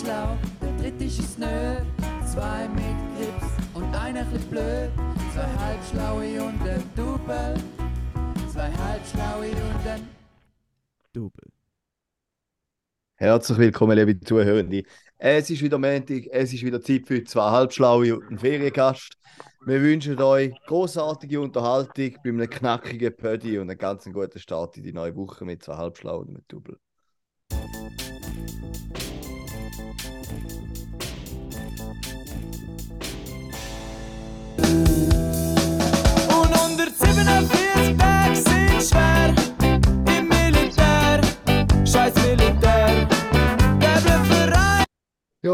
schlau, der dritte ist es nö. Zwei mit Grips und einer bisschen blöd. Zwei halbschlaue und ein Double. Zwei halbschlaue und ein Double. Herzlich willkommen, liebe Zuhörende. Es ist wieder Montag, es ist wieder Zeit für zwei Halbschlaue und einen Feriengast. Wir wünschen euch großartige Unterhaltung bei einem knackigen Pödi und einen ganz guten Start in die neue Woche mit zwei Halbschlauen und mit Double.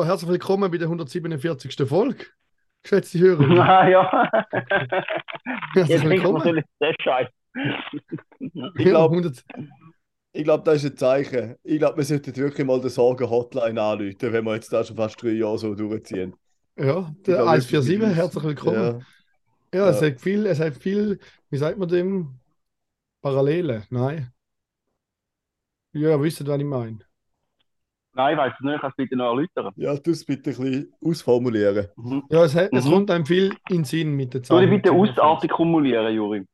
Ja, herzlich willkommen bei der 147. Folge. Geschätzte Hörer. Ah, ja. Herzlich Jetzt willkommen. natürlich, der Scheiß. Ich glaube, 100 ich glaub, das ist ein Zeichen. Ich glaube, wir sollten wirklich mal den Sorgen-Hotline anrufen, wenn wir jetzt da schon fast drei Jahre so durchziehen. ja, der glaub, 147, wirklich- herzlich willkommen. Ja. Ja, es Ja. hat viel, es hat viel, wie sagt man dem? Parallele, nein. Ja, ihr wisst, was ich meine. Nein, ich weiß es nicht, kannst du bitte noch erläutern? ja, du es bitte ein bisschen ausformulieren. Mhm. Ja, es, hat, es Mhm. kommt einem viel in den Sinn mit der Zahl. dich bitte 147. ausartikulieren, Juri.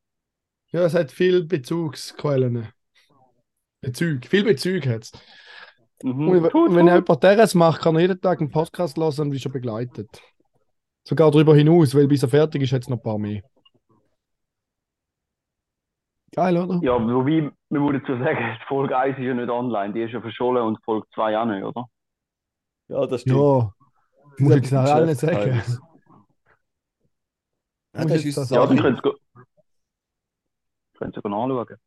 Ja, es hat viel Bezugsquellen. Bezug, viel Bezug hat es. Mhm. Und Tut, wenn tut. jemand das macht, kann er jeden Tag einen Podcast hören und ist schon begleitet. Sogar darüber hinaus, weil bis er fertig ist, hat es noch ein paar mehr. Geil, oder? Ja, wobei, wir muss dazu sagen, die Folge 1 ist ja nicht online, die ist ja verschollen und Folge 2 auch nicht, oder? Ja, das stimmt. Ja, muss ich jetzt nach allen sagen. Ja, Muss das ist das Ja, dann könnt ihr ihr nachschauen.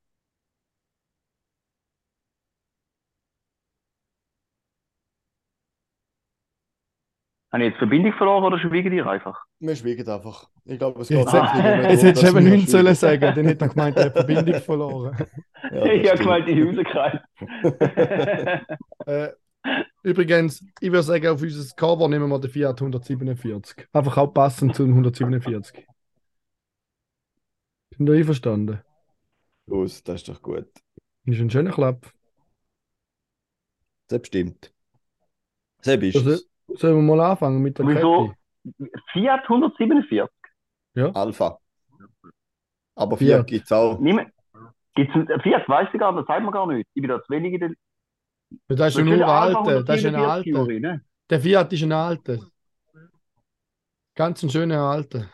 Habe ich jetzt Verbindung verloren oder schweigen die einfach? Wir schweigen einfach. Ich glaube, es Jetzt, geht Ah. wirklich nur jetzt hättest du eben wir nichts sollen sagen, dann hätte er gemeint, er hat Verbindung verloren. Ja, das ich habe gemeint, die Hausekreis. Äh, übrigens, ich würde sagen, auf unser Cover nehmen wir den Fiat 147. Einfach auch passend zum 147. Sind ihr einverstanden? Los, das ist doch gut. Ist ein schöner Klapp. Das stimmt. Seb ist Also, es. Sollen wir mal anfangen mit der Wieso? Kette? Fiat 147. Alpha. Aber Fiat. Fiat gibt es auch. Nimm- Gibt's Fiat, weiss ich gar nicht, das sagt man gar nicht. Ich bin da zu wenig in der. Das ist ein uralter. Das ist ein 147 alter. Ne? Der Fiat ist ein alter. Ganz ein schöner alter.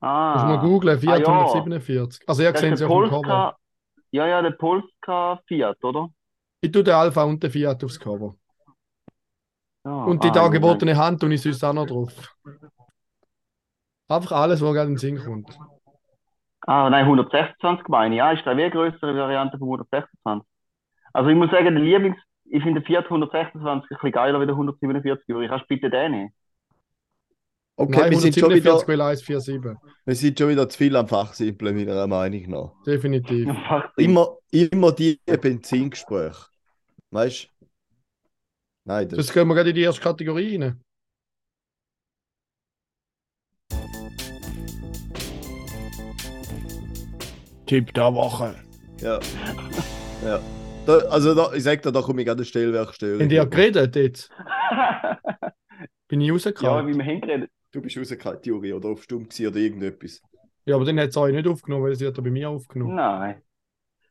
Ah. Muss mal googlen, Fiat Ah, ja. 147. Also, ihr seht sie der auf dem Cover. Ja, ja, der Polska Fiat, oder? Ich tue den Alpha und den Fiat aufs Cover. Ja, Und die ah, dargebotene Hand tue ich sonst auch noch drauf. Einfach alles, was gerade in den Sinn kommt. Ah, nein, 126 meine ich. Ja, ist eine größere Variante von 126. Also ich muss sagen, der Lieblings, ich finde den Fiat 126 ein bisschen geiler wie der 147 Euro. Kannst du bitte den nehmen? Okay, Nein, wir, sind schon wieder, 147 will 147. wir sind schon wieder zu viel am Fachsimpeln, meiner Meinung nach. Definitiv. Immer, immer die Benzingespräche. Weißt du? Nein, das Sonst gehen wir gerade in die erste Kategorie rein. Tipp der Woche. Ja. ja. Da, also, da, ich sag dir, da komme ich gerade eine Stellwerkstörung. Haben die ja geredet jetzt? Bin ich ja, rausgekommen? wie wir hingeredet. Du bist rausgekommen, Juri, oder auf stumm oder irgendetwas. Ja, aber dann hat es euch nicht aufgenommen, weil sie hat er bei mir aufgenommen. Nein.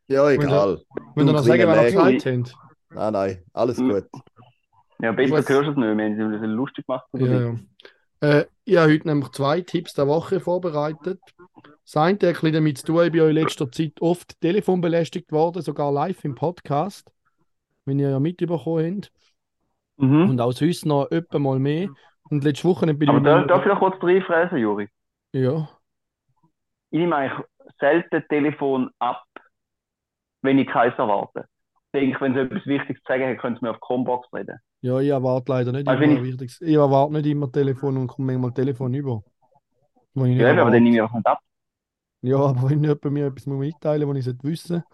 Ja, egal. Wenn ihr Du noch sagen, was ihr gesagt habt. Nein, nein, alles Mhm. gut. Ja, besser hörst du es nicht. Wir haben es lustig gemacht. oder Ja, ja. Äh, ich habe heute nämlich zwei Tipps der Woche vorbereitet. Das eine hat ein bisschen damit zu tun, ich bin in letzter Zeit oft telefonbelästigt worden, sogar live im Podcast, wenn ihr ja mitbekommen habt. Mhm. Und auch sonst noch öppe mal mehr. Und letzte Woche bin ich Aber meinem- darf ich noch kurz reinfräsen, Juri? Ja, Ich nehme eigentlich selten Telefon ab, wenn ich keins erwarte. Ich denke, wenn sie etwas Wichtiges zu sagen haben, können sie mir auf die Combox reden. ja, ich erwarte leider nicht Also immer Wichtiges. Ich erwarte nicht immer Telefon und komme manchmal Telefon über. Ich Ja, eben, aber erwarte. dann nehme ich auch nicht ab. ja, aber wenn jemand mir etwas mitteilen muss, was ich wissen sollte.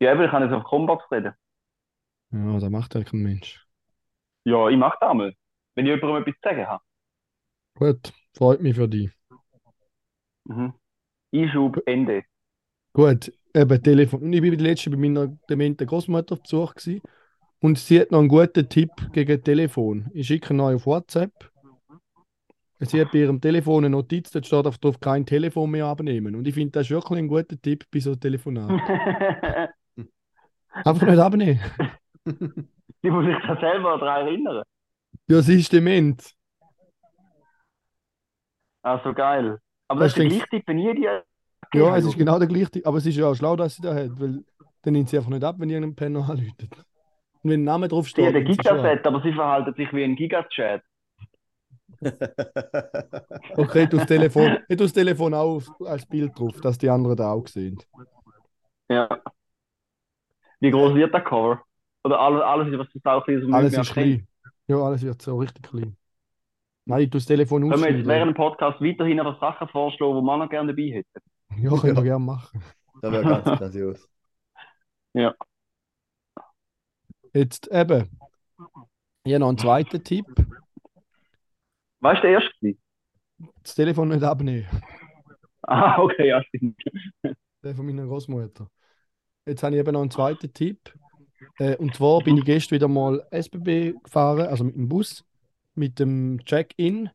Ja, eben, ich kann jetzt auf die Combox reden. Ja, das macht ja kein Mensch. Ja, ich mache das einmal. Wenn ich jemandem etwas zu sagen habe. Gut, freut mich für dich. Mhm. Einschub, Ende. Gut, eben Telefon. Und Ich die letzte bei meiner dementen Großmutter auf Besuch. Gewesen. Und sie hat noch einen guten Tipp gegen Telefon. Ich schicke euch auf WhatsApp. Sie hat bei ihrem Telefon eine Notiz, da steht auf drauf, kein Telefon mehr abnehmen. Und ich finde, das ist wirklich ein guter Tipp bei so einem Telefonat. Einfach nicht abnehmen. Die muss sich da selber daran erinnern. Ja, sie ist dement. Also geil. Aber Das das ist der gleiche Tipp, wenn ihr die. Ja, es ist genau der gleiche, aber es ist ja auch schlau, dass sie da hat, weil dann nimmt sie einfach nicht ab, wenn irgendein Penner anläutet. Und wenn ein Name drauf Sie steht, hat ein nimmt sie schon ab. Gigaset, aber sie verhalten sich wie ein Gigachat. Okay, tue das Telefon, das Telefon auch als Bild drauf, dass die anderen da auch sehen. Ja. Wie groß wird der Cover? Oder alles, alles was du sagst, ist Alles ist klein. Ja, alles wird so richtig klein. Nein, ich tue das Telefon Können wir jetzt während dem Podcast weiterhin aber Sachen vorschlagen, die man noch gerne dabei hätte? Ja, können wir Ja. gerne machen. Das wäre ganz grandios. Jetzt eben, ich habe noch einen zweiten Tipp. Weißt du, der erste? Das Telefon nicht abnehmen. Ah, okay, ja, stimmt. Der von meiner Großmutter. Jetzt habe ich eben noch einen zweiten Tipp. Äh, und zwar bin ich gestern wieder mal SBB gefahren, also mit dem Bus, mit dem Check-in.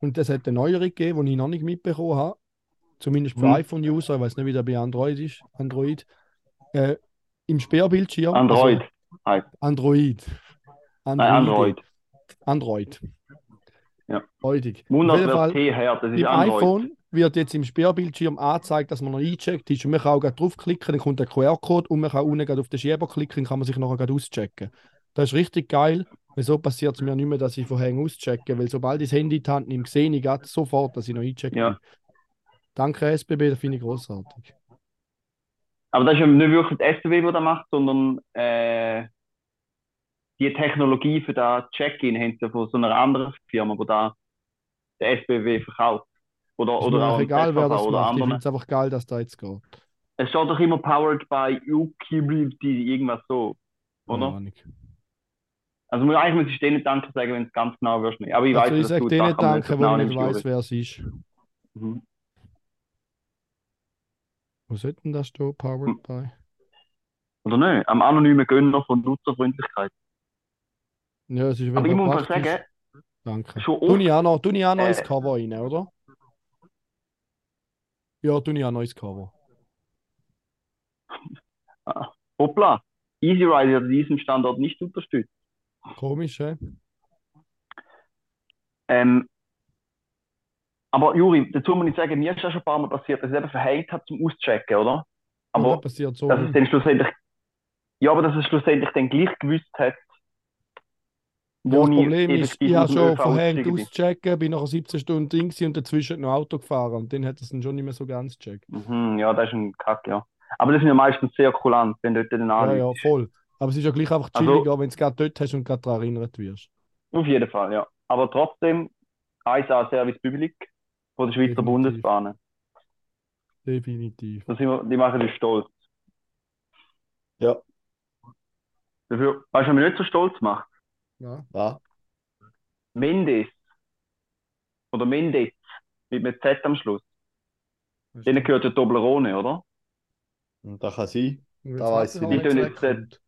Und das hat eine Neuerung gegeben, die ich noch nicht mitbekommen habe. Zumindest für Mhm. iPhone-User, ich weiß nicht, wie das bei Android ist. Android. Äh, Im Sperrbildschirm. Android. Also Android. Nein, Android. Android. Ja. Heutig. Fall, T her, das ist im Android. iPhone wird jetzt im Sperrbildschirm angezeigt, dass man noch eingecheckt ist. Und man kann auch gerade draufklicken, dann kommt der QR-Code und man kann unten auf den Schieber klicken, dann kann man sich nachher gerade auschecken. Das ist richtig geil, so passiert es mir nicht mehr, dass ich vorher auschecke, weil sobald ich das Handy in die Hand nehme, sehe ich sofort, dass ich noch eingecheckt Ja. bin. Danke SBB, das finde ich großartig. Aber das ist ja nicht wirklich das SBB, das das macht, sondern äh, die Technologie für das Check-in haben sie von so einer anderen Firma, die da der SBB verkauft. Oder, Ist oder auch egal, wer das oder macht. Ich anderen. finde es einfach geil, dass da jetzt geht. Es steht doch immer powered by Ubiquiti, irgendwas so, oder? Ahnung. Also eigentlich muss ich denen Danke sagen, wenn es ganz genau wirst. Aber ich Also weiß, ich sage denen danke, genau ich nicht weiß, wer es ist. Mhm. Wo sollte denn das stehen? Powered Hm. by? Oder nicht? Am anonymen Gönner von Nutzerfreundlichkeit. Ja, es ist Aber ich muss mal praktisch. sagen, Danke. schon oft, auch noch, Äh, ins Cover rein, oder? Ja, tu ich auch noch ins Cover. hoppla, Easy Ride wird diesen Standort nicht unterstützt. Komisch, hä? Ähm, aber Juri, dazu muss ich sagen, mir ist das schon ein paar Mal passiert, dass ich es eben verhängt habe zum Auschecken, oder? Aber das passiert so. dass es dann schlussendlich, ja, aber dass es schlussendlich dann gleich gewusst hat, Ja, wo das ich Problem ist, ich habe schon verhängt auschecken, bin nachher 17 Stunden drin und dazwischen noch Auto gefahren und dann hat es dann schon nicht mehr so ganz gecheckt. Mhm, ja, das ist ein Kack, ja. Aber das sind ja meistens sehr kulant, wenn dort dann Ja, ja, voll. Aber es ist ja gleich einfach Also- chilliger, wenn du es gerade dort hast und gerade daran erinnert wirst. Auf jeden Fall, ja. Aber trotzdem, 1A Service Public von der Schweizer Definitiv. Bundesbahnen. Definitiv. Da sind wir, die machen uns stolz. Ja. Dafür, weißt du, was mich nicht so stolz macht? Ja. Ja. Mendes. Oder Mendes. Mit einem Z am Schluss. das Denen gehört ja Toblerone, oder? Und das kann sein. Da warte ich nicht. Die tun jetzt.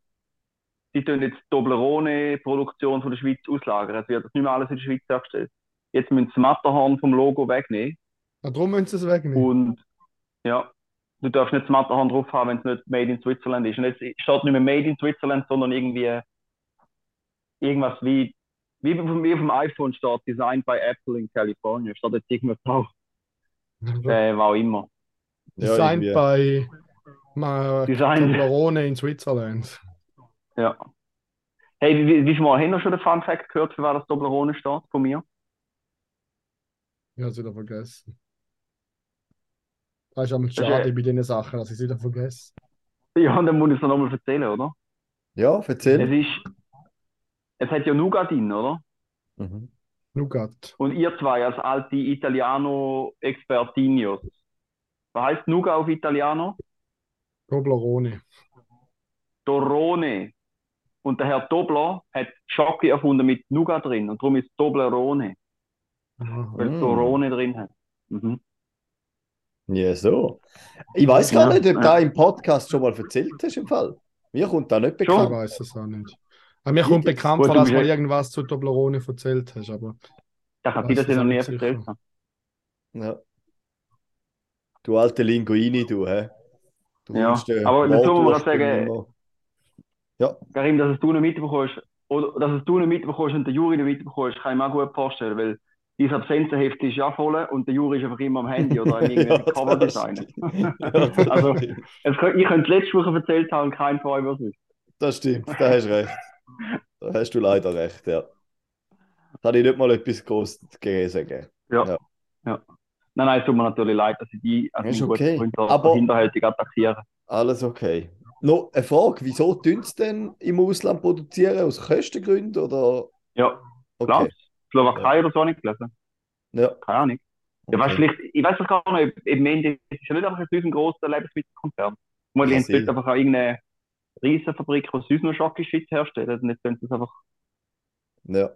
Die tun jetzt Toblerone-Produktion von der Schweiz auslagern. Es wird nicht mehr alles in der Schweiz hergestellt. Jetzt müssen sie das Matterhorn vom Logo wegnehmen. Ah, darum müssen sie es wegnehmen. Und ja, du darfst nicht das Matterhorn drauf haben, wenn es nicht Made in Switzerland ist. Und jetzt steht nicht mehr Made in Switzerland, sondern irgendwie irgendwas wie, wie, wie auf dem iPhone steht, Designed by Apple in California. Steht jetzt irgendwas drauf. Äh, was auch immer. Ja, Designed irgendwie. by Ma- Designed. Toblerone in Switzerland. Ja. Hey, wie, wie, wie viel Mal haben wir schon den Fun Fact gehört, für was das Toblerone steht von mir? Ich habe es wieder vergessen. Das ist einmal schade ja- bei diesen Sachen, dass ich es wieder vergesse. Ja, und dann muss ich es noch nochmal erzählen, oder? Ja, Es erzähl. ist, es hat ja Nougat drin, oder? Mhm. Nougat. Und ihr zwei als alte Italiano-Expertinios. Was heißt Nougat auf Italiano? Toblerone. Torrone. Und der Herr Tobler hat Schoki erfunden mit Nougat drin. Und darum ist Toblerone, Aha. weil Mm. Torrone drin hat. Mhm. Ja, so. Ich weiß gar Ja, nicht, ob du ja. da im Podcast schon mal erzählt hast im Fall. Mir kommt da nicht Ich bekannt. weiß es auch nicht. Aber mir kommt bekannt vor, du dass du ja- irgendwas zu Toblerone erzählt hast, aber Da kann Was sein, dass ist ich noch nie erzählt habe. Ja. Du alte Linguini, du, hä? Du Ja, holst den aber dazu muss man sagen-. Ja, Karim, dass es du nicht mitbekommst, oder dass es du nicht mitbekommst und der Juri nicht mitbekommst, kann ich mir auch gut vorstellen, weil dein Absenzenheft ist ja voll und der Juri ist einfach immer am Handy oder am irgendwelchen. Ja, das Also- stimmt. Es Ich könnte letzte Woche erzählt haben und kein von euch was wüsste. Das stimmt, da hast du recht. Da hast du leider recht, ja. Kann ich nicht mal etwas groß dagegen sagen. Ja. Ja. ja. Nein, nein, es tut mir natürlich leid, dass ich die als Ist okay. Freund da Aber- hinterhältig attackiere. Alles okay. Noch eine Frage, wieso tun sie denn im Ausland produzieren? Aus Kostengründen oder? Ja, klar. Slowakei oder so habe ich gelesen. Ja, Keine Ahnung. Ja, weißt, vielleicht, ich weiß es gar nicht, im Ende es ist ja nicht einfach ein riesengroßer Lebensmittelkonzern. Mal haben sie einfach auch irgendeine Riesenfabrik, die sonst noch Schokoschwitz herstellt. Und jetzt können sie es einfach, Ja,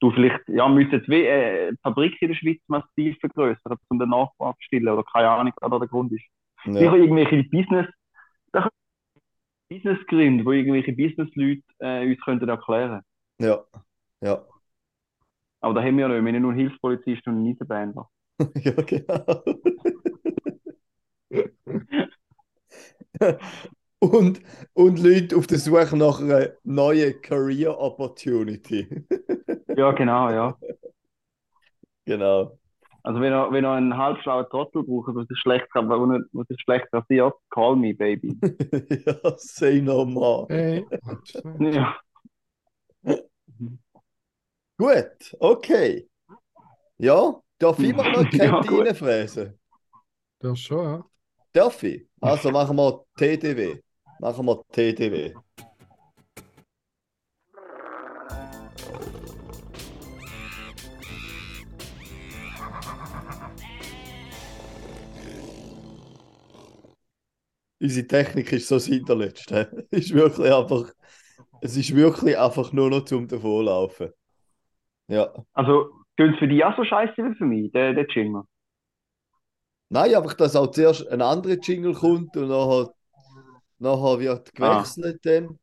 du vielleicht, ja, müssen jetzt wie äh, die Fabrik in der Schweiz massiv vergrößern, um den Nachbar zu stillen. Oder keine Ahnung, was da der Grund ist. Sicher ja, irgendwelche Business, Businessgründe, wo irgendwelche Businessleute äh, uns könnten erklären. ja, ja. Aber da haben wir ja nicht. Wir haben nur einen Hilfspolizist und Eisenbahner. Ja, genau. Und, und Leute auf der Suche nach einer neuen Career Opportunity. Ja, genau, ja. Genau. Also wenn ihr, wenn ihr einen halbschlauen Trottel braucht, was ist schlecht, was ist schlecht rasiert, call me, baby. Ja, say no more. hey, Ja. Gut, okay. Ja, darf ich mal noch Kette gut. reinfräsen? das schon, ja. Darf ich? Also machen wir TTW. Machen wir TTW. Unsere Technik ist so? Ist wirklich einfach, es ist wirklich einfach nur noch zum Davonlaufen. Ja. Also, tun für dich auch so scheiße wie für mich, der, der Jingle? Nein, einfach, dass auch zuerst ein anderer Jingle kommt und nachher, nachher wird gewechselt dann.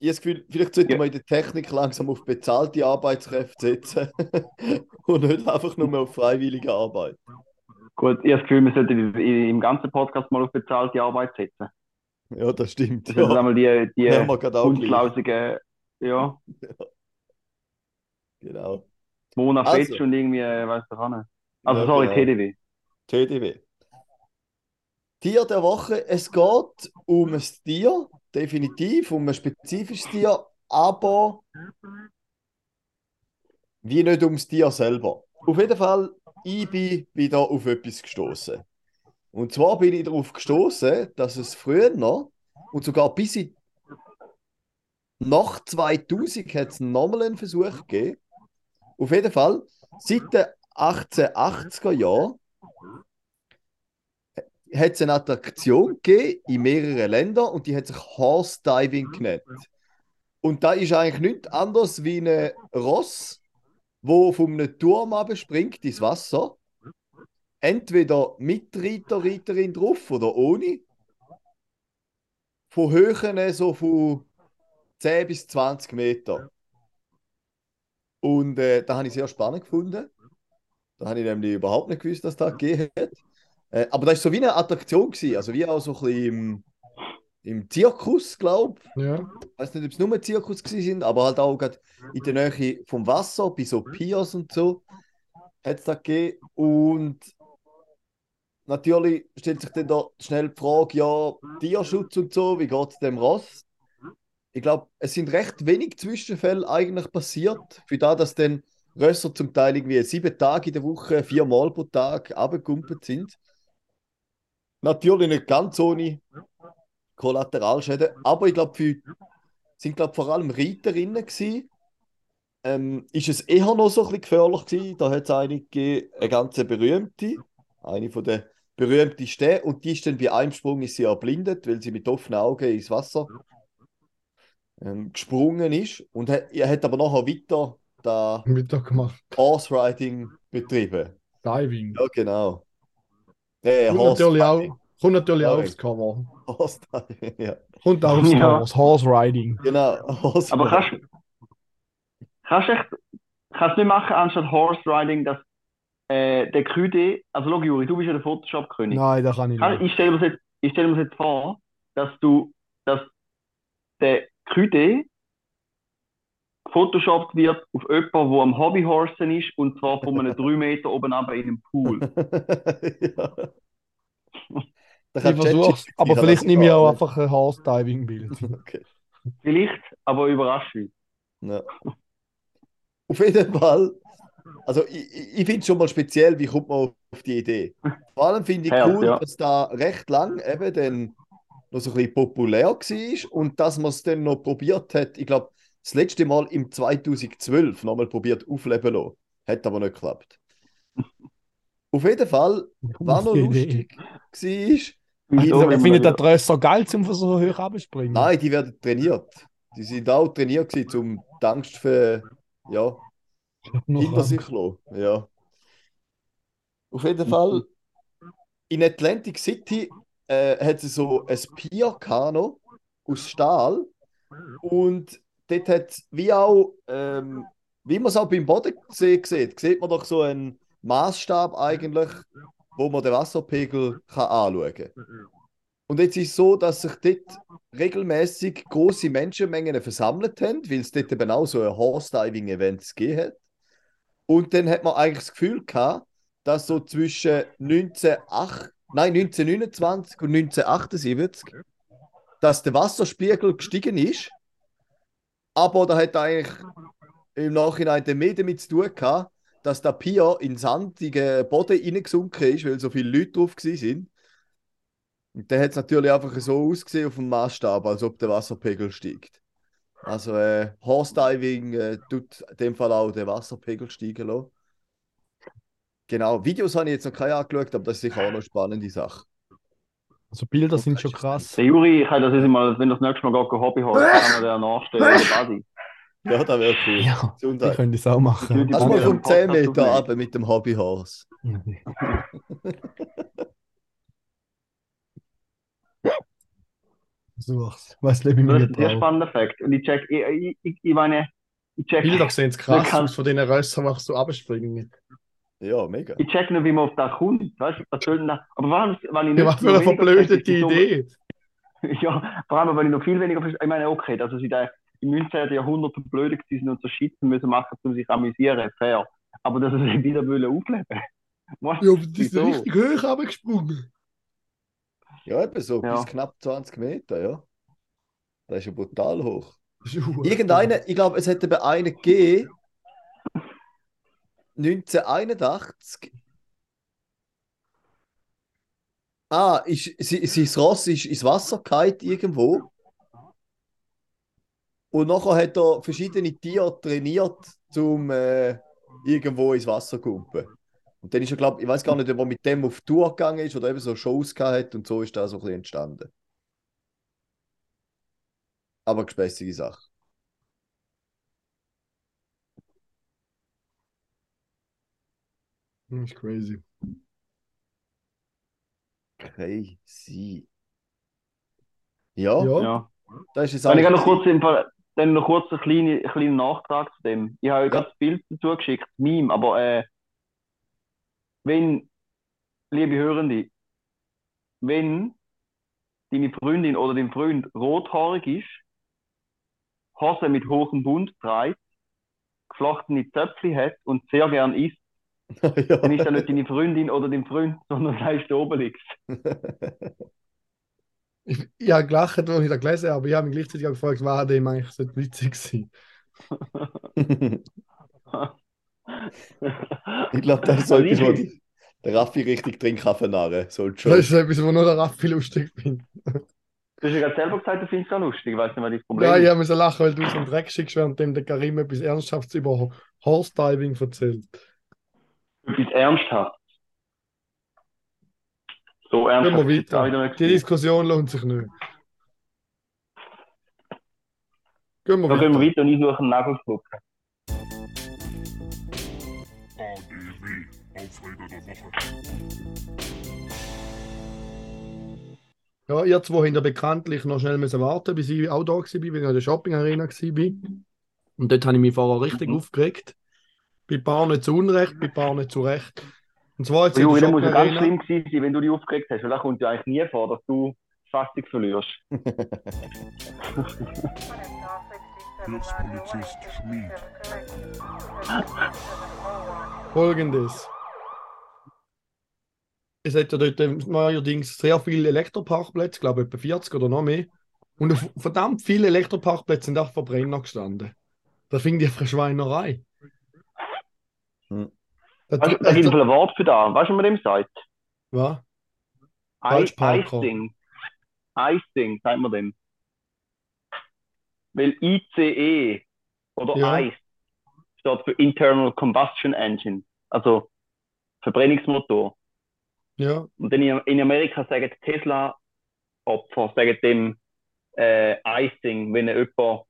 Ich habe das Gefühl, vielleicht sollte Ja. man in der Technik langsam auf bezahlte Arbeitskräfte setzen und nicht einfach nur mehr auf freiwillige Arbeit. Gut, ich habe das Gefühl, wir sollten im ganzen Podcast mal auf bezahlte Arbeit setzen. Ja, das stimmt. Das Ja, einmal die, die gerade auch unflausigen, ja, Genau. Mona Also. Fetsch und irgendwie, äh, weißt du auch nicht. Also, Ja, sorry, genau. TDW. TDW. Tier der Woche. Es geht um ein Tier, definitiv, um ein spezifisches Tier, aber wie nicht ums Tier selber. Auf jeden Fall, ich bin wieder auf etwas gestoßen. Und zwar bin ich darauf gestoßen, dass es früher noch, und sogar bis in nach 2000 hat es nochmal einen Versuch gegeben. Auf jeden Fall, seit den 1880er Jahren hat es eine Attraktion gegeben in mehreren Ländern und die hat sich Horse Diving genannt. Und da ist eigentlich nichts anderes wie ein Ross, wo von einem Turm springt ins Wasser. Entweder mit Reiter, Reiterin drauf oder ohne. Von Höhen so von 10 bis 20 Meter. Und äh, da habe ich sehr spannend gefunden. Da habe ich nämlich überhaupt nicht gewusst, dass das gegeben hat. Äh, aber das war so wie eine Attraktion, gewesen. also wie auch so ein bisschen im, im Zirkus, glaube ich. ja. Ich weiß nicht, ob es nur Zirkus gewesen sind, aber halt auch gerade in der Nähe vom Wasser, bei so Piers und so, hat es das gegeben. Und natürlich stellt sich dann da schnell die Frage, ja, Tierschutz und so, wie geht es dem Ross? Ich glaube, es sind recht wenig Zwischenfälle eigentlich passiert, für da, dass dann Rösser zum Teil irgendwie sieben Tage in der Woche, viermal pro Tag abgekumpelt sind. Natürlich nicht ganz ohne Kollateralschäden, aber ich glaube, sind glaub, vor allem Reiterinnen gewesen. Ähm, ist es eher noch so ein bisschen gefährlich gewesen. Da hat es gegeben, eine ganz berühmte, eine von der berühmtesten, und die ist dann bei einem Sprung ist sie erblindet, weil sie mit offenen Augen ins Wasser ähm, gesprungen ist und hat, er hat aber nachher weiter da Mittag gemacht. Horse Riding betrieben. Diving. Ja, genau. Äh, Horse natürlich auch. Kommt natürlich auch aufs Cover. Horse Diving, ja. Kommt auch aufs Ja. Cover. Horse Riding. Genau, Horse Aber kannst kannst du echt, kannst du nicht machen, anstatt Horse Riding, dass äh, der QD, also schau Juri, du bist ja der Photoshop-König. Nein, das kann ich nicht. Ich stelle mir das jetzt, ich stelle mir das jetzt vor, dass du, dass der QD photoshoppt wird auf jemanden, der am Hobbyhorsen ist, und zwar von einem 3 Meter oben runter in einem Pool. ja. Da Ich ChatGPT aber kann vielleicht nehme ich auch nicht. einfach ein Horse Diving Bild. Okay. Vielleicht, aber überrascht mich. Ja. Auf jeden Fall. Also ich, ich ich finde es schon mal speziell, wie kommt man auf die Idee. Vor allem finde ich Ja, cool, ja. dass da recht lang eben dann noch so ein bisschen populär war und dass man es dann noch probiert hat. Ich glaube, das letzte Mal im 2012 nochmal probiert aufleben lassen. Hat aber nicht geklappt. Auf jeden Fall, war noch lustig war, findet man- der Drösser geil, um so hoch abspringen? Nein, die werden trainiert. Die sind auch trainiert gewesen, um die Angst für, ja, hinter sich Angst. lassen. Ja. Auf jeden Fall, in Atlantic City äh, hat es so ein Pier gehabt noch, aus Stahl. Und dort hat wie auch, ähm, wie man es auch beim Bodensee sieht, sieht man doch so einen Maßstab eigentlich, wo man den Wasserpegel kann anschauen kann. Und jetzt ist es so, dass sich dort regelmäßig große Menschenmengen versammelt haben, weil es dort eben auch so ein Horse-Diving-Event gegeben hat. Und dann hat man eigentlich das Gefühl gehabt, dass so zwischen 1908, nein, 1929 und 1978, dass der Wasserspiegel gestiegen ist. Aber da hat eigentlich im Nachhinein mehr damit zu tun gehabt, dass der Pier in sandigen Boden reingesunken ist, weil so viele Leute drauf waren. Und dann hat es natürlich einfach so ausgesehen auf dem Maßstab, als ob der Wasserpegel steigt. Also äh, Horse Diving äh, tut in dem Fall auch den Wasserpegel steigen lassen. Genau, Videos habe ich jetzt noch keine angeschaut, aber das ist sicher auch noch eine spannende Sache. Also Bilder sind schon krass. Der Juri, ich kann das jetzt mal, wenn das nächste Mal geht, Hobbyhorse, kann man den nachstellen, der Buddy. Ja, das wäre cool. Ja, Gesundheit. können das auch machen. Lass mal vom einen Podcast 10 Meter runter mit dem Hobbyhorse. Versuch's. Was lebe ich mir Das ist ein spannender Fakt. Und ich check, ich, ich, ich, ich meine, ich check, Bilder sehen krass kann- aus von den Rössern, die so abspringen. Ja, mega. ich check nicht, wie man auf das kommt. Weißt du, was soll denn? Aber warum, weil ich Ja, nicht was für eine verblödete Idee. Ja, vor allem, weil ich noch viel weniger verstehe. Ich meine, okay, dass sie da im 19. Jahrhundert blöd gewesen und so Shit müssen machen, um sich zu amüsieren, fair. Aber dass sie sich wieder wollen aufleben Was? Ja, aber die sind richtig hoch abgesprungen. Ja, eben so Ja. bis knapp 20 Meter, ja. Das ist ja brutal hoch. Das ist verdammt. Irgendeine, ich glaube, es hätte eben einen gegeben, 1981. Ah, ist, sie, sein Ross ist ins Wasser gefallen irgendwo. Und nachher hat er verschiedene Tiere trainiert, um äh, irgendwo ins Wasser zu kumpen. Und dann ist er, glaube ich, weiß gar nicht, ob er mit dem auf Tour gegangen ist oder eben so Shows gehabt hat und so ist das so ein bisschen entstanden. Aber gespässige Sache. Das ist crazy. Crazy. Ja, Ja. Ja. das ist es Wenn ich eigentlich noch kurz, im Fall, dann noch kurz einen kleinen, einen kleinen Nachtrag zu dem. Ich habe euch Ja. das Bild dazu geschickt, Meme, aber äh, wenn, liebe Hörende, wenn deine Freundin oder dein Freund rothaarig ist, Hose mit hohem Bund trägt, geflochtene Zöpfchen hat und sehr gern isst, ja. dann ist das nicht deine Freundin oder dein Freund, sondern das ist der Obelix. Ich, ich habe gelacht, als ich das gelesen habe, aber ich habe mich gleichzeitig gefragt, war dem eigentlich so witzig gewesen. ich glaube, das ist so etwas, wo der Raffi richtig drin kann vernarren. So Das ist etwas, was nur der Raffi lustig findet. Du hast ja gerade selber gesagt, du findest das lustig. Ich weiß nicht, was das Problem Ja, ich ist. so lachen, weil du so einen Dreck schickst, währenddem der Karim etwas Ernsthaftes über Horse Diving erzählt. Etwas ernsthaft. So ernsthaft. wieder weiter. Die. Diskussion lohnt sich nicht. Gehen wir Da gehen wir weiter. und ich suche einen Nagelflug. ADW, Aufreger der Woche. Ja, ihr zwei habt ja bekanntlich noch schnell müssen warten, bis ich auch da war, weil ich in der Shopping Arena war. Und dort habe ich mich vorher richtig Mhm. aufgeregt. Bei paar nicht zu Unrecht, bei paar nicht zu Recht. Und zwar jetzt in Juri, das muss ja ganz schlimm gewesen sein, wenn du dich aufgeregt hast, weil da kommt ja eigentlich nie vor, dass du die Fassung verlierst. Hilfspolizist Schmid. Folgendes. Es hat ja dort neuerdings sehr viele Elektroparkplätze, ich glaube etwa 40 oder noch mehr. Und auf verdammt viele Elektroparkplätze sind auch Verbrenner gestanden. Da finde ich eine Schweinerei. Hm. Da, du, da gibt es ein Wort für da. Weißt du, was man dem sagt? was? Falschparker. Icing. Icing, sagt man dem. Weil ICE oder Ja. ICE steht für Internal Combustion Engine, also Verbrennungsmotor. Ja, Und dann in in Amerika sagen Tesla-Opfer, sagen dem äh, Icing, wenn jemand,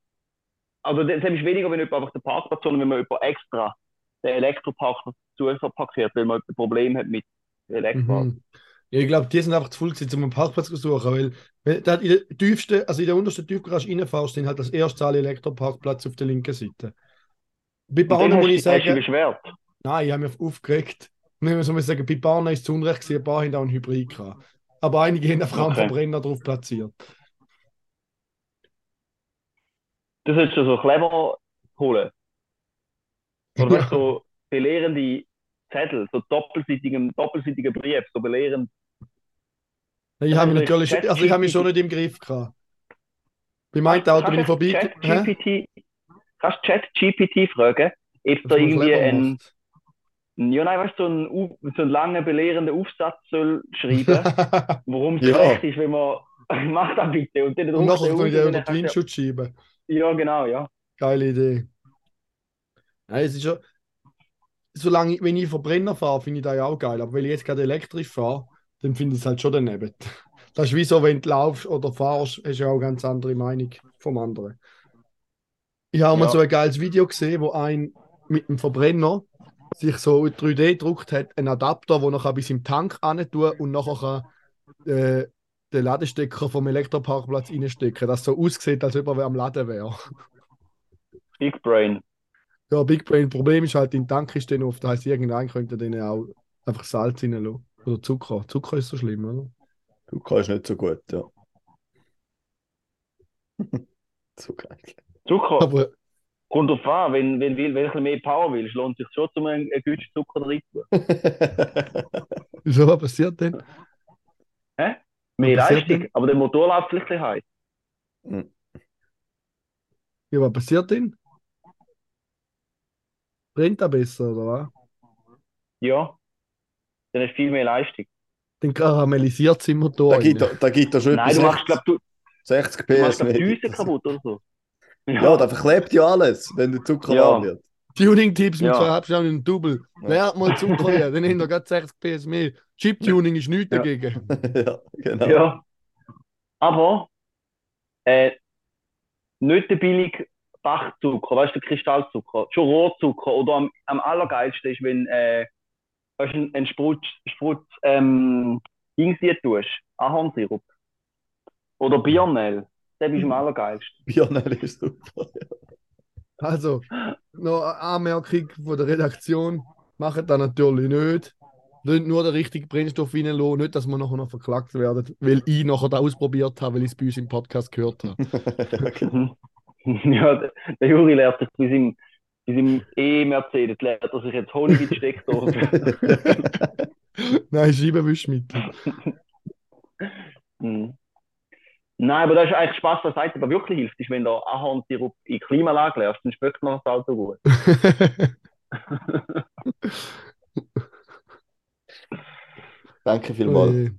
also das ist weniger, wenn jemand einfach den Parkplatz, sondern wenn man jemand extra den Elektroparkplatz zu parkiert, weil man ein Problem hat mit Elektro. mhm. ja, ich glaube, die sind einfach zu voll gewesen, um einen Parkplatz zu suchen, weil da in der tiefsten, also in der untersten Tiefgarage reinfährst, sind halt das erste alle Elektroparkplätze auf der linken Seite. Bei dann Bahnen muss ich hast du sagen, beschwert. Nein, ich habe mich aufgeregt. Nicht mehr so muss sagen, bei Bahnen ist es zu Unrecht gewesen, ein paar haben auch einen Hybrid gehabt. Aber einige haben einfach einen Okay. Verbrenner drauf platziert. Das solltest du so clever holen. Oder weißt du, so belehrende Zettel, so doppelseitigen, doppelseitigen Brief, so belehrend. Ich habe mich Also natürlich, also ich habe mich schon nicht im Griff gehabt. Bei meinem Auto bin ich vorbei. ChatGPT, kannst ChatGPT fragen, ob da irgendwie ein, macht. ja, nein, weißt du, so einen, so einen langen belehrenden Aufsatz soll schreiben, warum es Ja. schlecht ist, wenn man, mach das bitte. Und dann Und nachher du tue ich den unter schieben. du- Ja, genau, ja. Geile Idee. Ja, es ist schon, solange ich, wenn ich Verbrenner fahre, finde ich das ja auch geil. Aber wenn ich jetzt gerade elektrisch fahre, dann finde ich es halt schon daneben. Das ist wie so, wenn du laufst oder fahrst, hast du ja auch eine ganz andere Meinung vom anderen. Ich habe mal Ja. so ein geiles Video gesehen, wo ein mit dem Verbrenner sich so 3D gedruckt hat, einen Adapter, wo nachher bis im Tank rein tun und nachher kann, äh, den Ladestecker vom Elektroparkplatz reinstecken, dass so aussieht, als ob er am Laden wäre. Big Brain. Ja, Big Brain Problem ist halt, in Tank ist dann oft, das heisst, irgendein könnte denen auch einfach Salz reinlassen. Oder Zucker. Zucker ist so schlimm, oder? Du kannst nicht so gut, ja. so geil. Zucker. Aber Kommt drauf an, wenn, wenn, wenn, wenn du ein bisschen mehr Power willst, lohnt es sich schon, um einen, einen guten Zucker rein zu wieso, was passiert denn? Mehr Was passiert Leistung, denn? aber der Motor läuft vielleicht ein bisschen heiß. Ja, was passiert denn? Brennt er besser, oder was? Ja. Dann hast du viel mehr Leistung. Dann karamellisiert es im Motor. da, gibt, er- da gibt er schon Nein, du machst, glaub, du, 60 du machst PS glaub, die mehr. Düse kaputt oder so. Ja, da verklebt ja alles, wenn der Zucker Ja. warm wird. Tuning-Tipps mit Ja. zwei Halbstunden und Double. Ja. Wer hat mal Zucker hier? Dann haben wir gerade 60 PS mehr. Chip-Tuning ist nichts Ja. dagegen. ja, genau. Ja. Aber äh, nicht der billige Bachzucker, weißt du, der Kristallzucker, schon Rohrzucker oder am, am allergeilsten ist, wenn äh, weißt, du, ein Sprutz, Sprutz ähm, Dings hier tust, Ahornsirup oder Birnel, der ist am allergeilsten. Bionel ist super. Also, noch eine Anmerkung von der Redaktion. Macht das natürlich nicht. Lasst nur den richtigen Brennstoff reinlassen, nicht, dass wir nachher noch verklagt werden, weil ich nachher das ausprobiert habe, weil ich es bei uns im Podcast gehört habe. Ja, der, Juri lernt sich bei seinem, bei seinem E-Mercedes, lernt er sich jetzt Honig in die Steckdose. Nein, Scheibenwischmittel. Mhm. Nein, aber das ist eigentlich Spaß was wirklich hilft, ist, wenn du Ahornsirup in die Klimaanlage lässt, dann schmeckt noch das Auto gut. Danke vielmals. Äh,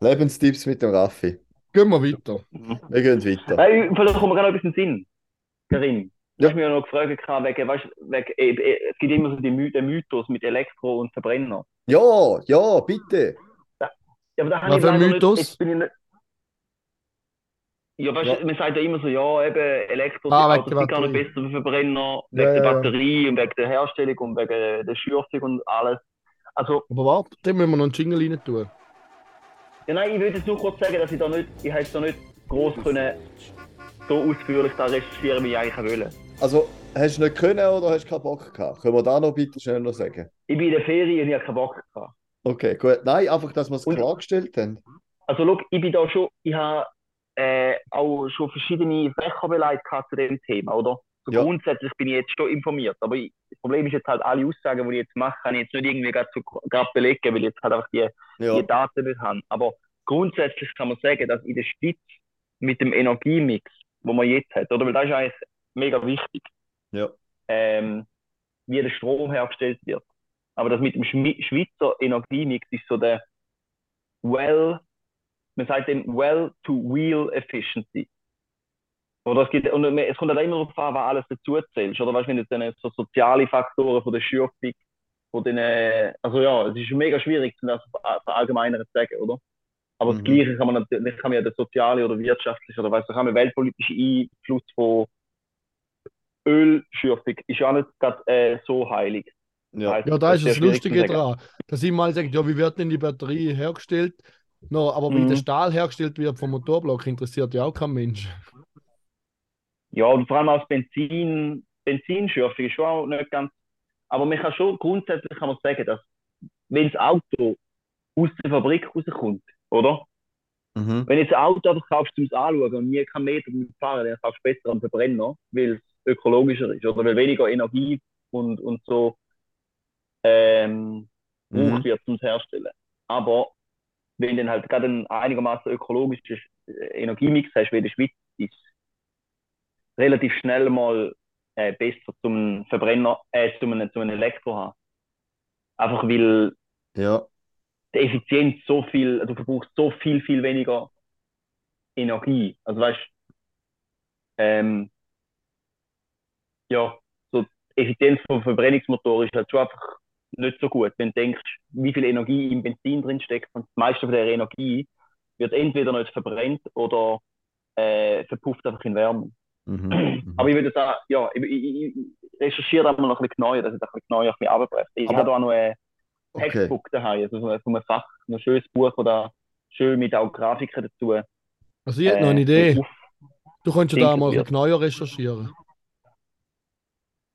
Lebenstipps mit dem Raffi. Gehen wir weiter. Wir gehen weiter. Hey, vielleicht kommt mir gerade noch etwas in den Sinn. Du Ja. hast mich ja noch gefragt, gehabt, wegen, weißt, wegen, äh, äh, es gibt immer so den, My den Mythos mit Elektro und Verbrenner. Ja, ja, bitte. Ja, aber da habe Was ich für ein leider Mythos? Nicht, jetzt bin ich nicht, ja, weißt, Ja. man sagt ja immer so, ja, eben Elektro Ah, Autos sind gar nicht Batterie. besser wie Verbrenner, wegen Ja, der. Batterie und wegen der Herstellung und wegen der Schürfung und alles. Also, Aber warte, dann müssen wir noch einen Jingle rein tun. Ja, nein, ich würde jetzt nur kurz sagen, dass ich da nicht, ich hätte da nicht groß können, so ausführlich da recherchieren, wie ich eigentlich wollte. Also, hast du nicht können oder hast du keinen Bock gehabt? Können wir da noch bitte schnell noch sagen? Ich bin in der Ferien und ich habe keinen Bock gehabt. Okay, gut. Nein, einfach, dass wir es klargestellt haben. Also, schau, ich bin da schon, ich habe äh, auch schon verschiedene Fächer beleidigt zu dem Thema, oder? So Ja. Grundsätzlich bin ich jetzt schon informiert, aber ich, das Problem ist jetzt halt, alle Aussagen, die ich jetzt mache, kann ich jetzt nicht irgendwie gerade so gerade belegen, weil ich jetzt halt einfach die, Ja. die Daten nicht habe. Aber grundsätzlich kann man sagen, dass in der Schweiz mit dem Energiemix, wo man jetzt hat, oder? Weil das ist eigentlich mega wichtig, Ja. ähm, wie der Strom hergestellt wird. Aber das mit dem Schweizer Energiemix ist so der well, man sagt dem well-to-wheel efficiency. Oder es, gibt, und es kommt halt immer darauf an, was alles dazu zählst. Oder weißt, wenn du dann so soziale Faktoren von der Schürfung, von den, äh, also ja, es ist mega schwierig, das verallgemeinern zu sagen, oder? Aber das Mhm. Gleiche kann man natürlich, kann man ja den soziale oder wirtschaftliche oder weißt du, kann man weltpolitische Einfluss von Ölschürfung ist ja auch nicht gerade äh, so heilig. Ja. Heißt, Ja, da ist das Lustige dran. Dass ich mal sage, ja, wie wird denn die Batterie hergestellt? No, aber wie Mhm. der Stahl hergestellt wird vom Motorblock, interessiert ja auch kein Mensch. Ja, und vor allem aus Benzin, Benzinschürfung ist schon auch nicht ganz. Aber man kann schon grundsätzlich kann man sagen, dass wenn das Auto aus der Fabrik rauskommt, oder? Mhm. Wenn jetzt ein Auto einfach kaufst, um es anzuschauen und nie keinen Meter damit fahren, dann kaufst du besser einen Verbrenner, weil es ökologischer ist oder weil weniger Energie und, und so ähm, Mhm. wird, um es herstellen. Aber wenn du dann halt gerade einen einigermaßen ökologischen äh, Energiemix hast, wie in der Schweiz, ist relativ schnell mal äh, besser zum Verbrenner, äh, zum, zum Elektro haben. Einfach weil Ja. Die Effizienz so viel, du verbrauchst so viel, viel weniger Energie. Also weißt ähm, ja, so die Effizienz vom Verbrennungsmotor ist halt schon einfach nicht so gut. Wenn du denkst, wie viel Energie im Benzin drin steckt und das meiste von der Energie wird entweder nicht verbrennt oder äh, verpufft einfach in Wärme. Mhm. Mhm. Aber ich würde sagen, ja, ich, ich, ich recherchiere da mal noch ein bisschen genauer, dass ich das ein bisschen genauer ein bisschen runterbreche. Ich habe da auch noch ein Okay. Textbook daheim, also so ein- so ein Fach, ein schönes Buch oder schön mit auch Grafiken dazu. Also ich hätte noch eine äh, Idee. Du könntest ja da mal ein genauer recherchieren.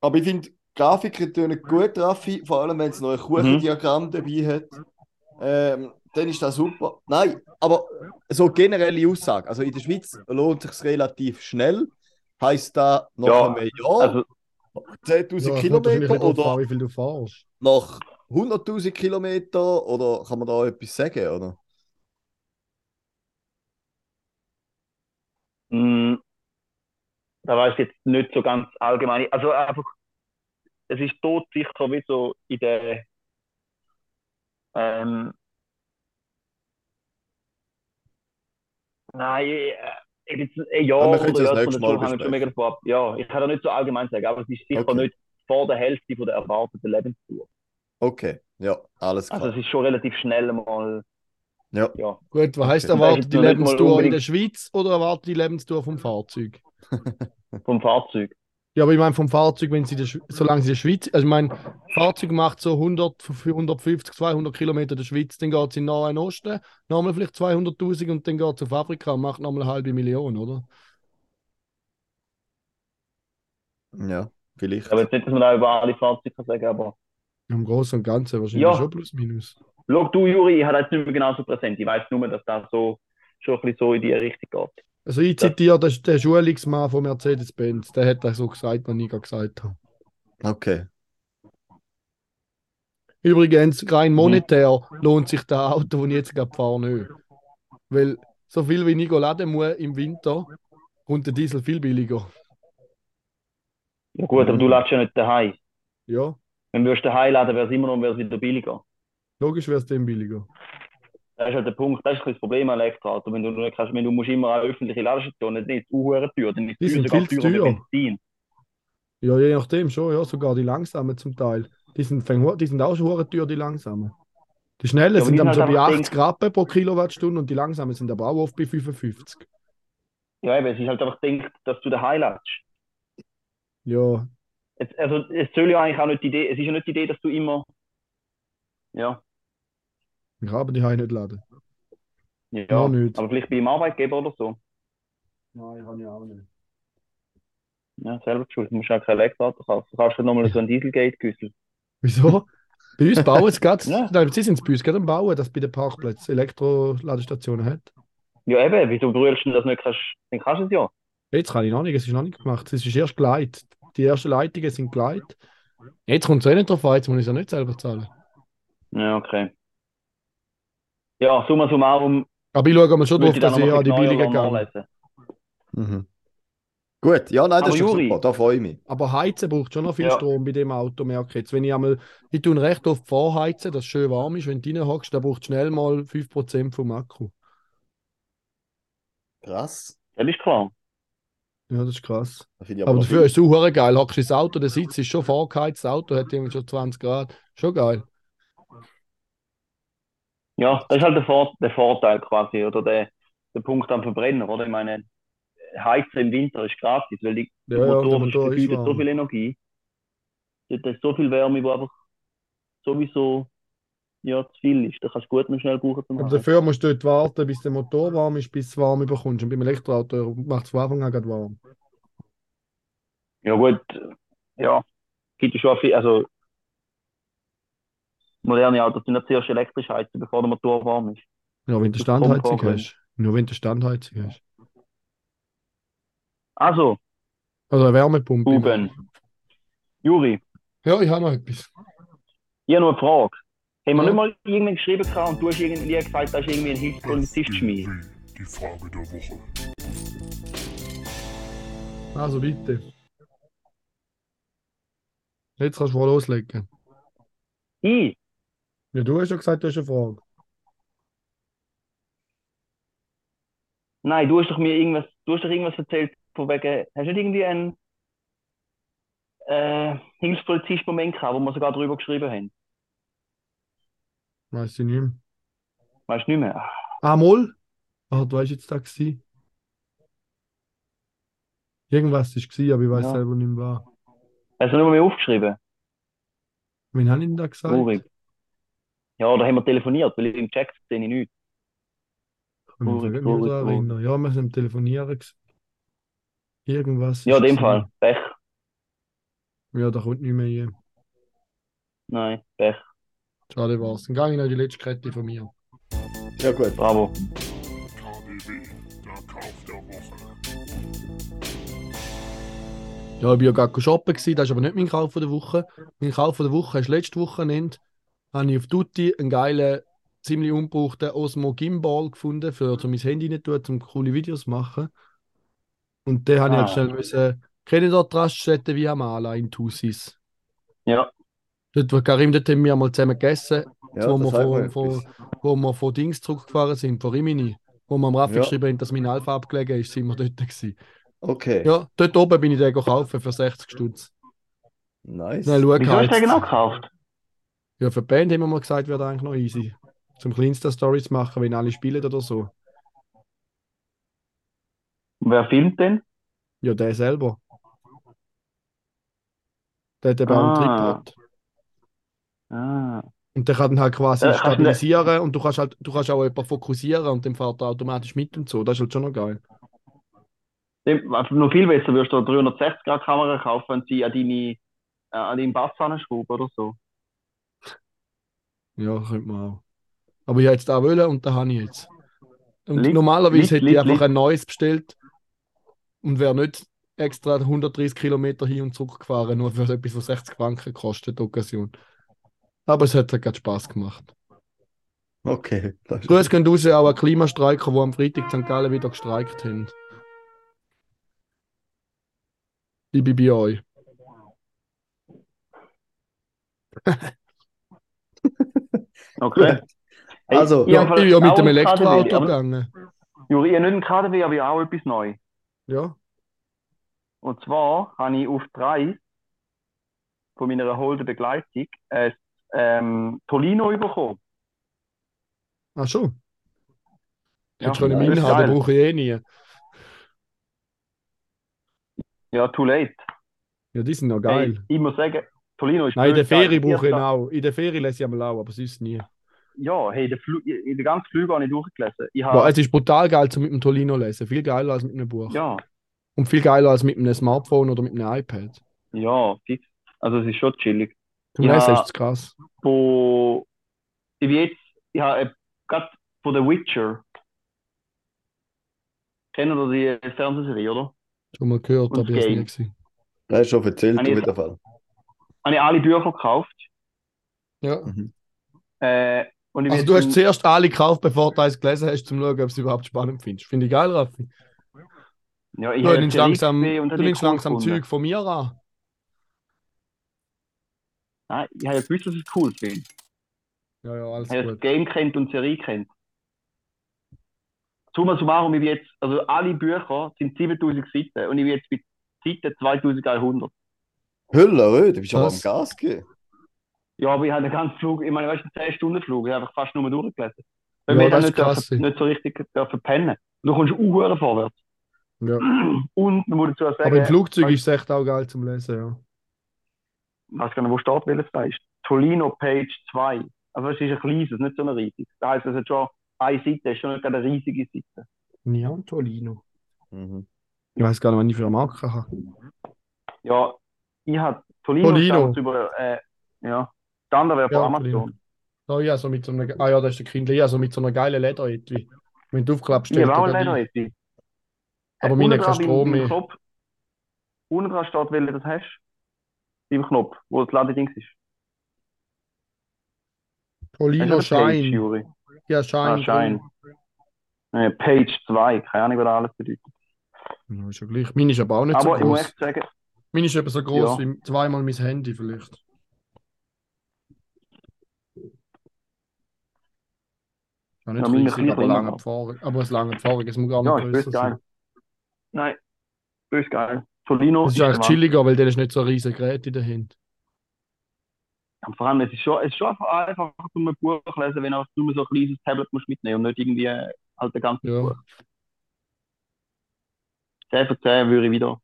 Aber ich finde, Grafiken tönen gut, Raffi, vor allem wenn es noch ein Kuchendiagramm dabei hat. Ähm, dann ist das super. Nein, aber so generelle Aussage. Also in der Schweiz lohnt es sich relativ schnell. Heißt da nach Ja, einem Jahr Also, 10.000 Ja, Kilometer oder wie viel du fährst. nach 100.000 Kilometer? Oder kann man da etwas sagen? Oder? mh, da weiß ich jetzt nicht so ganz allgemein. Also einfach, es ist tot sicher wie so in der ähm, Nein, äh, jetzt Aber wir oder es das ja, nächste Mal hängt schon mega ab. Ja, ich kann da nicht so allgemein sagen, aber es ist sicher Okay. nicht vor der Hälfte von der erwarteten Lebensdauer. Okay, ja, alles klar. Also es ist schon relativ schnell mal, ja. ja. Gut, was heisst Okay. erwartet die Lebensdauer in unbedingt- der Schweiz oder erwartet die Lebensdauer vom Fahrzeug? vom Fahrzeug. Ja, aber ich meine vom Fahrzeug, wenn sie in der solange sie in der Schweiz, also ich meine, Fahrzeug macht so 100, 150, 200 Kilometer in der Schweiz, dann geht es in den Nahen Osten, nochmal vielleicht 200.000 und dann geht es auf Afrika und macht nochmal eine halbe Million, oder? Ja, vielleicht. Aber jetzt nicht, dass man da über alle Fahrzeuge kann sagen, aber Im Großen und Ganzen wahrscheinlich Ja. schon plus minus. schau du, Juri, ich habe das jetzt nicht mehr genau so präsent. Ich weiß nur, dass das so, schon ein bisschen so in die Richtung geht. Also ich zitiere den, den Schulungsmann von Mercedes-Benz, der hat das so gesagt, was ich gerade gesagt habe. Okay. Übrigens, rein monetär lohnt sich das Auto, das ich jetzt gerade fahre, nicht. Weil so viel wie ich laden muss im Winter, kommt der Diesel viel billiger. Ja gut, aber Mhm. du lädst ja nicht daheim. Ja, Wenn du daheim laden, wäre es immer noch wieder billiger. logisch wäre es dann billiger. Das ist halt der Punkt, das ist das Problem an Elektroauto. Wenn du nicht kannst, wenn du musst immer an öffentliche Ladestationen, es uhuere teuer, dann ist Die sind sogar viel zu teurer. Benzin. Ja, je nachdem schon, ja, sogar die langsamen zum Teil. Die sind, die sind auch schon teuer, die langsamen. Die schnellen Ja, sind dann sind so halt bei einfach 80 Rappen pro Kilowattstunde und die langsamen sind aber auch oft bei 55. Ja, eben, es ist halt einfach gedacht, dass du daheim lädst. Ja, Es, also, es soll ja eigentlich auch nicht die Idee, es ist ja nicht die Idee, dass du immer, ja, ich habe die Heim nicht laden. Ja, Noch nicht. aber vielleicht beim Arbeitgeber oder so. Nein, kann ich auch nicht. Ja, selber schuld. Du musst auch kein Elektroauto kaufen. Du kaufst nochmal so ein Dieselgate-Güssel. Wieso? Bei uns bauen es gerade, Ja. nein, sie sind es bei uns gerade am Bauen, dass bei den Parkplätzen Elektroladestationen hat. Ja, eben, wieso berührst du das nicht? Kannst, dann kannst du es ja. Jetzt kann ich noch nicht, es ist noch nicht gemacht. Es ist erst geleitet. Die ersten Leitungen sind geleitet. Jetzt kommt es eh nicht drauf an, jetzt muss ich es ja nicht selber zahlen. Ja, okay. Ja, summa summarum Aber ich schaue mal schon drauf, dass ich an die billigen gehe. Mhm. Gut, ja, nein, das Aber ist Juri- super, da freue ich mich. Aber heizen braucht schon noch viel Ja. Strom bei dem Auto, merke ich jetzt. Wenn ich einmal, ich tue recht oft vorheizen, dass es schön warm ist, wenn du reinhockst, dann braucht schnell mal 5% vom Akku. Krass. Das ist klar. Ja, das ist krass. Das Aber noch dafür viel. ist es auch geil. Hockst ins Auto, der Sitz ist schon vorgeheizt, das Auto hat irgendwie schon 20 Grad. Schon geil. Ja, das ist halt der, Vor der Vorteil quasi, oder der, der Punkt am Verbrenner, oder? Ich meine, Heizen im Winter ist gratis, weil die Ja, ja, Motor der Motor ist vergeudet so viel Energie. Dort ist so viel Wärme, die einfach sowieso ja, zu viel ist. Das kannst du gut noch schnell brauchen zum Aber dafür musst du dort warten, bis der Motor warm ist, bis du es warm bekommst. Und beim Elektroauto macht es von Anfang an gerade warm. Ja gut, ja, gibt ja schon viel, also moderne Autos sind ja zuerst elektrisch heizen, bevor der Motor warm ist. Ja, wenn du Standheizung hast. Nur wenn du Standheizung hast. Also, Oder eine Wärmepumpe. Ruben, Juri, Ja, ich habe noch etwas. ich habe noch eine Frage. Haben wir Ja. nicht mal irgendwie geschrieben gehabt und du hast irgendwie gesagt, da ist irgendwie ein Hilfspolizist schmied? Die Frage der Woche. Also bitte. Jetzt kannst du wohl loslegen. Ich? Ja, du hast ja gesagt, du hast eine Frage. Nein, du hast doch mir irgendwas, du hast doch irgendwas erzählt, von wegen, hast du nicht irgendwie einen äh, Hilfspolizist-Moment gehabt, wo wir sogar darüber geschrieben haben? Weiß ich nicht mehr. Weißt du nicht mehr? Moll? Ah, du weißt jetzt da gewesen. Irgendwas ist gewesen, aber ich weiß Ja. selber nicht mehr. was. Hast du nicht mehr aufgeschrieben? Wen habe ich denn da gesagt? Traurig. Ja, da haben wir telefoniert, weil ich im Chat sehe ich nichts. Ich kann mich Traurig, nicht mehr traurig, daran traurig. erinnern. Ja, wir sind am Telefonieren. gewesen. Irgendwas. Ja, in dem. Fall. Pech. Ja, da kommt nicht mehr hin. Nein, Pech. Schade war's. Dann gehe ich noch in die letzte Kette von mir. Ja, gut. Bravo. KDW, der Kauf der Woche. Ja, ich war ja gerade shoppen, gewesen, das ist aber nicht mein Kauf von der Woche. Mein Kauf von der Woche ist letzte Wochenende, habe ich auf Tutti einen geilen, ziemlich ungebrauchten Osmo Gimbal gefunden, für um mein Handy nicht tun, um coole Videos zu machen. Und den habe ich halt Ah. schnell müssen, kennen dort die Raststätte wie Amala in Thusis. Ja, Dort, wo Karim, dort haben wir mal zusammen gegessen, Ja, wo, wir von, von, wo wir von Dings zurückgefahren sind, von Rimini. Wo wir am Raffi Ja. geschrieben haben, dass mein Alpha abgelegen ist, sind wir dort gewesen. Okay, Ja, dort oben bin ich den gekauft für 60 Stutz. nice. Schnell schauen, wieso hast du den genau gekauft? Ja, für die Band haben wir mal gesagt, wäre eigentlich noch easy. Zum Insta-Stories machen, wenn alle spielen oder so. Wer filmt denn? Ja, der selber. Der hat eben auch einen Ah. Tripod. Ah, Und der kann dann halt quasi kannst du stabilisieren und du kannst halt, du kannst auch jemanden fokussieren und dann fährt er automatisch mit und so. Das ist halt schon noch geil. Einfach noch viel besser würdest du eine 360-Grad-Kamera kaufen, wenn sie an, deine, äh, an deinen Bass anschrauben oder so. Ja, könnte man auch. Aber ich habe jetzt da wollen und da habe ich jetzt. Und Liegt- normalerweise liegt- hätte ich liegt- einfach ein neues bestellt und wäre nicht extra 130 Kilometer hin und zurück gefahren, nur für etwas, was 60 Franken kostet, die Occasion. Aber es hat halt gerade Spaß gemacht. Okay. das ist- Grüß gehen raus auch an Klimastreiker, die am Freitag in St. Gallen wieder gestreikt haben. Ich bin bei euch. Okay. Hey, Also, ich Ja, hab ich bin ja mit dem Elektroauto gegangen. Juri, ich habe nicht einen KDW, aber ich habe auch etwas neu. Ja. Und zwar habe ich auf drei von meiner holden Begleitung ein ähm, Tolino bekommen. Ach schon. Ja, Jetzt schon im Inhalt, den brauche ich eh nie. Ja, too late. Ja, die sind noch Hey, geil. ich muss sagen, Tolino ist Nein, in der. Ferie brauche ich ihn auch. In der Ferie lese ich einmal auch, aber sonst nie. ja, hey, den, Flu den ganzen Flug habe ich durchgelesen. Ich habe, es ist brutal geil, zum mit dem Tolino lesen. Viel geiler als mit einem Buch. ja, Und viel geiler als mit einem Smartphone oder mit einem iPad. ja. Also es ist schon chillig. Lesen ist es krass. Wo, ich bin jetzt, ich habe äh, gerade von The Witcher, kennen ihr die Fernsehserie, oder? Schon mal gehört, aber ich habe nie gesehen. Das ist schon erzählt, Habe auf ich- jeden Fall. Habe ich alle Bücher gekauft. Ja. Äh, und ich bin Also du hast zuerst alle gekauft, bevor du eins gelesen hast, zum schauen, ob du es überhaupt spannend findest. Finde ich geil, Raffi. ja, ich Du nimmst langsam, du nimmst langsam. Zeug von mir an. Nein, ich habe ja gewusst, dass ich es cool finde. Ja, ja, alles Ich habe das. Game kennt und die Serie kennt. Summa summarum, ich bin jetzt, also alle Bücher sind 7000 Seiten und ich bin jetzt bei Seite 2100. Hölle, du bist aber am? Gas gehen. Ja, aber ich habe den ganzen Flug, ich meine, weißt du, 10 Stunden Flug, ich habe einfach fast nur durchgelesen. Weil Ja, wir nicht, dürfen, nicht so richtig dürfen pennen. Und du kommst auch vorwärts. Ja. Und man muss dazu sagen, Aber im Flugzeug ist es echt auch geil zum Lesen, ja. Ich weiß gar nicht, wo steht, welches da ist. Tolino Page 2. Also es ist ein kleines, nicht so ein riesiges. Das heisst, es hat schon eine Seite, ist schon nicht eine riesige Seite. Niantolino. Mhm. Ich weiß gar nicht, was ich für eine Marke habe. Ja, ich habe Tolino, Tolino. über, äh, ja, der andere wäre von Ja, Amazon. Oh ja, so mit so einer, ah ja, das ist der Kindle, ja, so mit so einer geilen Lederetui. Wenn du aufklappst, auch steht einen da Leder die. jetzt. Aber Äh, meine kein Strom mehr. Unten dran steht, welcher das hast. Beim Knopf, wo das Ladedings ist. Hast du eine Page? Ja, Shine. Ah, Shine. Äh, Page 2, keine Ahnung, was das alles bedeutet. Ja, ist ja gleich. Meine ist aber auch nicht Aber so ich muss groß. echt sagen, Meine ist etwa so groß Ja. wie zweimal mein Handy vielleicht. Ja, nicht Ja, riesig, aber lange. Erfahrung. Aber es lange Erfahrung, es muss gar ja, nicht ist größer bös geil. sein. Nein, bös geil. Tolino Es ist eigentlich chilliger, weil der ist nicht so ein riesiges Gerät in der Hand. Und vor allem, es ist schon, es ist schon einfach zum ein Buch lesen, wenn du nur so ein kleines Tablet musst mitnehmen und nicht irgendwie äh, halt ein ganzes Ja. Buch. 10 von 10 würde ich wieder.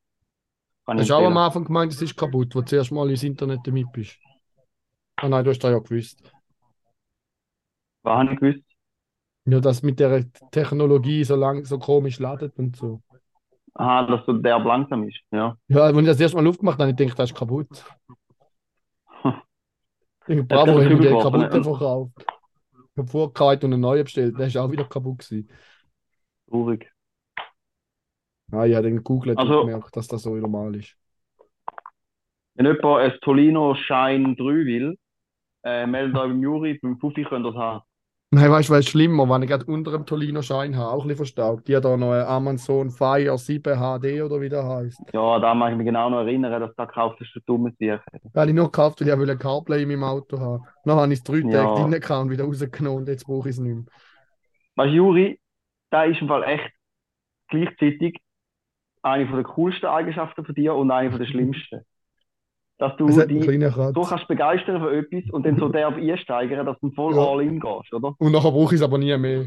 Kann Hast du auch am. Anfang gemeint, es ist kaputt, wo du zuerst mal ins Internet damit bist? Ah nein, du hast das ja gewusst. Was habe ich gewusst? Ja, dass mit der Technologie so lang so komisch ladet und so. Aha, dass der langsam ist. Ja. Ja, wenn ich das erste Mal aufgemacht habe, habe ich gedacht, das ist kaputt. Ich Bravo, ich den geworfen, verkauft. Ich habe vorgehalten und einen neuen bestellt, der ist auch wieder kaputt gewesen. Traurig. Ah, ich habe den gegoogelt Also- und gemerkt, dass das so normal ist. Wenn jemand ein Tolino Shine 3 will, äh, meldet euch beim Juri, beim Fuffi könnt ihr es haben. Nein, weißt du, was ist schlimmer, wenn ich gerade unter dem Tolino-Schein habe, auch ein bisschen verstaubt. Die hat da noch einen Amazon Fire 7 HD oder wie der heißt. Ja, da mag ich mich genau noch erinnern, dass du da gekauft hast, du dummes Tier. Weil ich nur gekauft, weil ich wollte ein CarPlay in meinem Auto haben. Dann habe ich es drei Tage Ja. drin gehabt und wieder rausgenommen und jetzt brauche ich es nicht mehr. Weißt du, Juri, da ist im Fall echt gleichzeitig eine von der coolsten Eigenschaften von dir und eine von der schlimmsten. Dass du einen dich so kannst begeistern für etwas und dann so derb einsteigern, dass du voll Ja. all in gehst, oder? Und nachher brauche ich es aber nie mehr.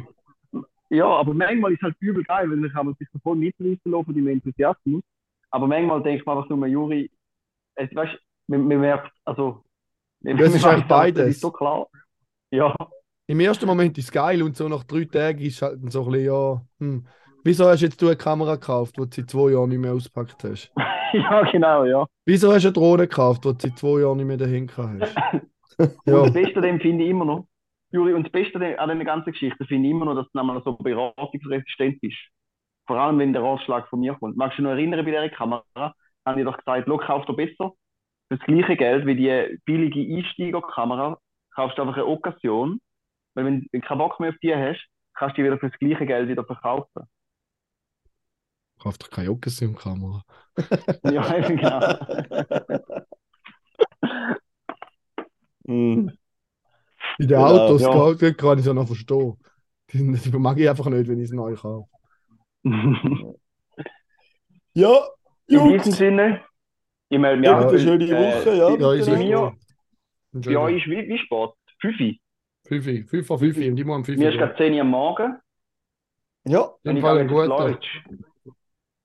Ja, aber manchmal ist es halt übel geil, weil dann kann man sich so voll mitreißen lassen von deinem Enthusiasmus. Aber manchmal denkt man einfach nur, Juri, es, weißt, man, man merkt, also, man, Ja, es ist man eigentlich weiß, das beides. ist so klar. Ja, Im ersten Moment ist es geil und so nach drei Tagen ist es halt so ein bisschen, ja, hm. Wieso hast jetzt du eine Kamera gekauft, die du seit zwei Jahren nicht mehr ausgepackt hast? ja, genau, ja. Wieso hast du eine Drohne gekauft, die du seit zwei Jahren nicht mehr dahin gehabt hast? Und ja, das Beste dem finde ich immer noch, Juri, und das Beste an dieser ganzen Geschichte finde ich immer noch, dass du so beratungsresistent bist. Vor allem, wenn der Ratschlag von mir kommt. Magst du dich noch erinnern, bei dieser Kamera habe ich doch gesagt, schau, kauf doch besser für das gleiche Geld wie die billige Einsteigerkamera, kaufst du einfach eine Occasion, weil wenn du keinen Bock mehr auf die hast, kannst du die wieder für das gleiche Geld wieder verkaufen. Kauf doch keine Occasion-Kamera. Ja, genau. Mhm. In den Genau, Autos ja. ja. kann ich es ja noch verstehen. Die, die mag ich einfach nicht, wenn ich es neu kaufe. Ja, In diesem Jungs, Sinne, ich melde mich habt an. eine schöne Woche, ja. Ja, ist bei auch mir, gut. ja, ist wie, wie spät? Fünfi. Fünf, fünf vor fünf und immer am fünf. Mir ist gerade 10 Uhr am Morgen. Ja, Fall gehe ein guter.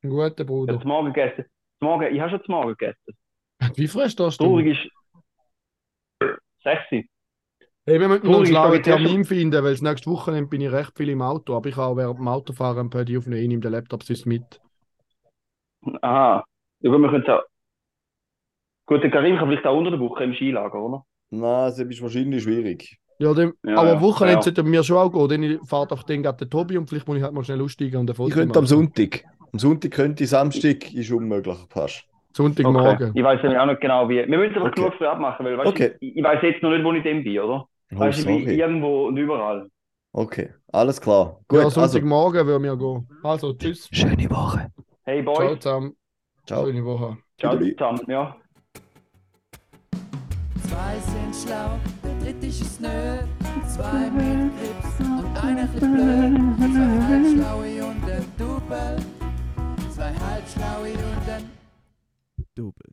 Ein guter Ich habe Bruder. zum Morgen gegessen. Zum Morgen, ich habe schon zum Morgen gegessen. Wie frisch da du? Traurig ist. Sexy. Hey, wir müssen noch einen schlauen ich Termin finden, weil das nächste Wochenende bin ich recht viel im Auto, aber ich habe während dem Autofahren ein Pödi aufnehmen, ich nehme den Laptop sonst mit. Aha. Ja, gut, wir können es auch. Gut, der Karim kann vielleicht auch unter der Woche im Skilager, oder? Nein, das ist wahrscheinlich schwierig. Ja, dem, Ja, aber ja, Wochenende ja. sollten wir schon auch gehen, dann fahrt doch den gerade der Tobi und vielleicht muss ich halt mal schnell aussteigen und Foto Ich könnte am. Sonntag. Am Sonntag könnte ich, Samstag ist unmöglich fast. Sonntagmorgen. Okay. Ich weiß nämlich auch nicht genau wie. Wir müssen es aber Okay. genug früh abmachen, weil weißt, Okay. ich, ich weiß jetzt noch nicht, wo ich dem bin, oder? Oh, Weißt, ich bin irgendwo und überall. Okay, alles klar. Gut, ja, also, Sonntagmorgen würden wir gehen. Also, tschüss. schöne Woche. Hey Ciao Boys, zusammen. Ciao. Schöne Woche. ciao zusammen. Ja. Zwei sind schlau, der dritte ist nö. Zwei mit Grips und einer chli blöd. Zwei halbschlaue und ein Double. Zwei halbschlaue und ein Double.